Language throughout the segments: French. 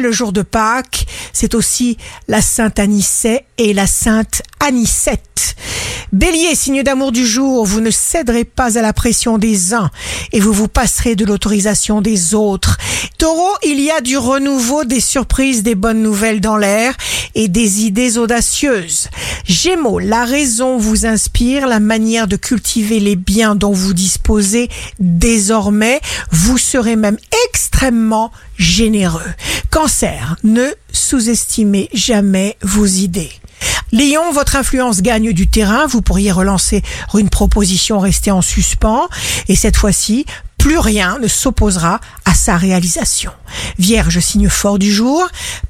le jour de Pâques, c'est aussi la Sainte Anicet et la Sainte Anicette. Bélier, signe d'amour du jour, vous ne céderez pas à la pression des uns et vous vous passerez de l'autorisation des autres. Taureau, il y a du renouveau, des surprises, des bonnes nouvelles dans l'air et des idées audacieuses. Gémeaux, la raison vous inspire, la manière de cultiver les biens dont vous disposez désormais, vous serez même extrêmement généreux. Cancer, ne sous-estimez jamais vos idées. Lion, votre influence gagne du terrain, vous pourriez relancer une proposition restée en suspens, et cette fois-ci, plus rien ne s'opposera à sa réalisation. Vierge, signe fort du jour,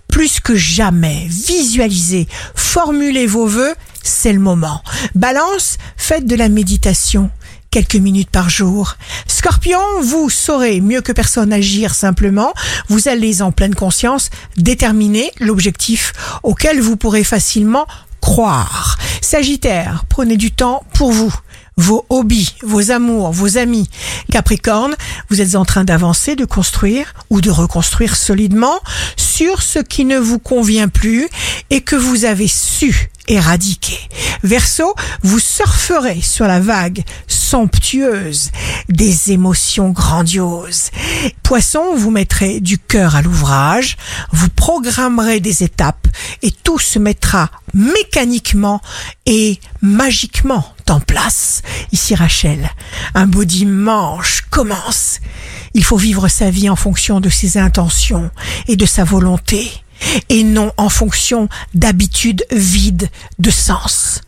plus que jamais, visualisez, formulez vos vœux, c'est le moment. Balance, faites de la méditation quelques minutes par jour. Scorpion, vous saurez mieux que personne agir simplement. Vous allez en pleine conscience déterminer l'objectif auquel vous pourrez facilement croire. Sagittaire, prenez du temps pour vous vos hobbies, vos amours, vos amis. Capricorne, vous êtes en train d'avancer, de construire ou de reconstruire solidement sur ce qui ne vous convient plus et que vous avez su éradiquer. Verseau, vous surferez sur la vague somptueuse des émotions grandioses. Poisson, vous mettrez du cœur à l'ouvrage, vous programmerez des étapes et tout se mettra mécaniquement et magiquement en place. Ici Rachel, un beau dimanche commence. Il faut vivre sa vie en fonction de ses intentions et de sa volonté, et non en fonction d'habitudes vides de sens.